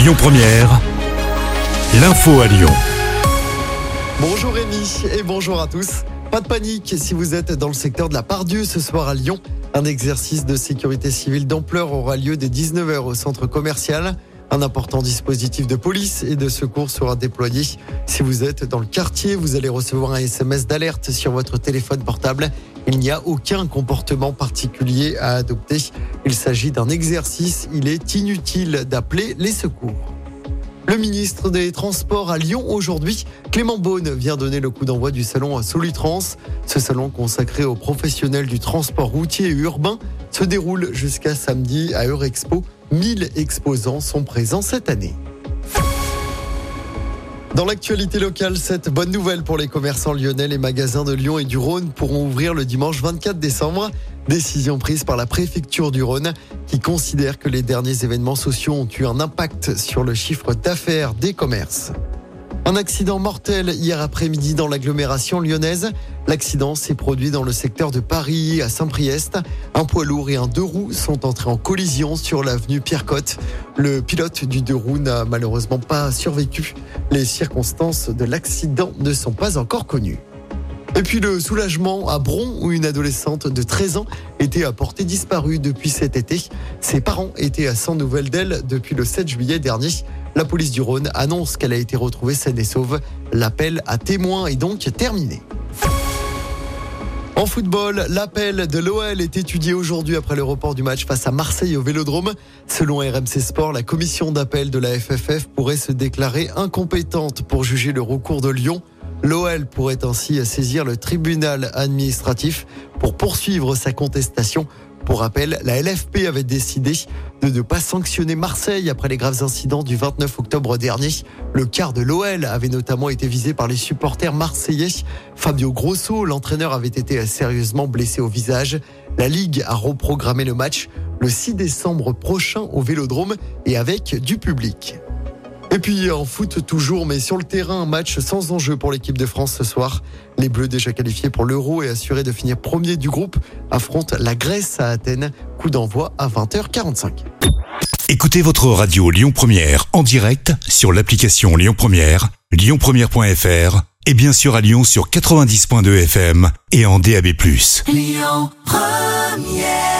Lyon Première, l'info à Lyon. Bonjour Rémi et bonjour à tous. Pas de panique si vous êtes dans le secteur de la Pardieu ce soir à Lyon. Un exercice de sécurité civile d'ampleur aura lieu dès 19h au centre commercial. Un important dispositif de police et de secours sera déployé. Si vous êtes dans le quartier, vous allez recevoir un SMS d'alerte sur votre téléphone portable. Il n'y a aucun comportement particulier à adopter. Il s'agit d'un exercice. Il est inutile d'appeler les secours. Le ministre des Transports à Lyon aujourd'hui, Clément Beaune, vient donner le coup d'envoi du salon Solutrans. Ce salon consacré aux professionnels du transport routier et urbain se déroule jusqu'à samedi à Eurexpo. 1000 exposants sont présents cette année. Dans l'actualité locale, cette bonne nouvelle pour les commerçants lyonnais, les magasins de Lyon et du Rhône pourront ouvrir le dimanche 24 décembre. Décision prise par la préfecture du Rhône qui considère que les derniers événements sociaux ont eu un impact sur le chiffre d'affaires des commerces. Un accident mortel hier après-midi dans l'agglomération lyonnaise. L'accident s'est produit dans le secteur de Paris, à Saint-Priest. Un poids lourd et un deux roues sont entrés en collision sur l'avenue Pierre-Cotte. Le pilote du deux roues n'a malheureusement pas survécu. Les circonstances de l'accident ne sont pas encore connues. Et puis le soulagement à Bron, où une adolescente de 13 ans était à portée disparue depuis cet été. Ses parents étaient à 100 nouvelles d'elle depuis le 7 juillet dernier. La police du Rhône annonce qu'elle a été retrouvée saine et sauve. L'appel à témoins est donc terminé. En football, l'appel de l'OL est étudié aujourd'hui après le report du match face à Marseille au Vélodrome. Selon RMC Sport, la commission d'appel de la FFF pourrait se déclarer incompétente pour juger le recours de Lyon. L'OL pourrait ainsi saisir le tribunal administratif pour poursuivre sa contestation. Pour rappel, la LFP avait décidé de ne pas sanctionner Marseille après les graves incidents du 29 octobre dernier. Le quart de l'OL avait notamment été visé par les supporters marseillais. Fabio Grosso, l'entraîneur, avait été sérieusement blessé au visage. La Ligue a reprogrammé le match le 6 décembre prochain au Vélodrome et avec du public. Et puis en foot toujours, mais sur le terrain, un match sans enjeu pour l'équipe de France ce soir. Les Bleus déjà qualifiés pour l'Euro et assurés de finir premier du groupe affrontent la Grèce à Athènes. Coup d'envoi à 20h45. Écoutez votre radio Lyon Première en direct sur l'application Lyon Première, lyonpremière.fr et bien sûr à Lyon sur 90.2 FM et en DAB+. Lyon Première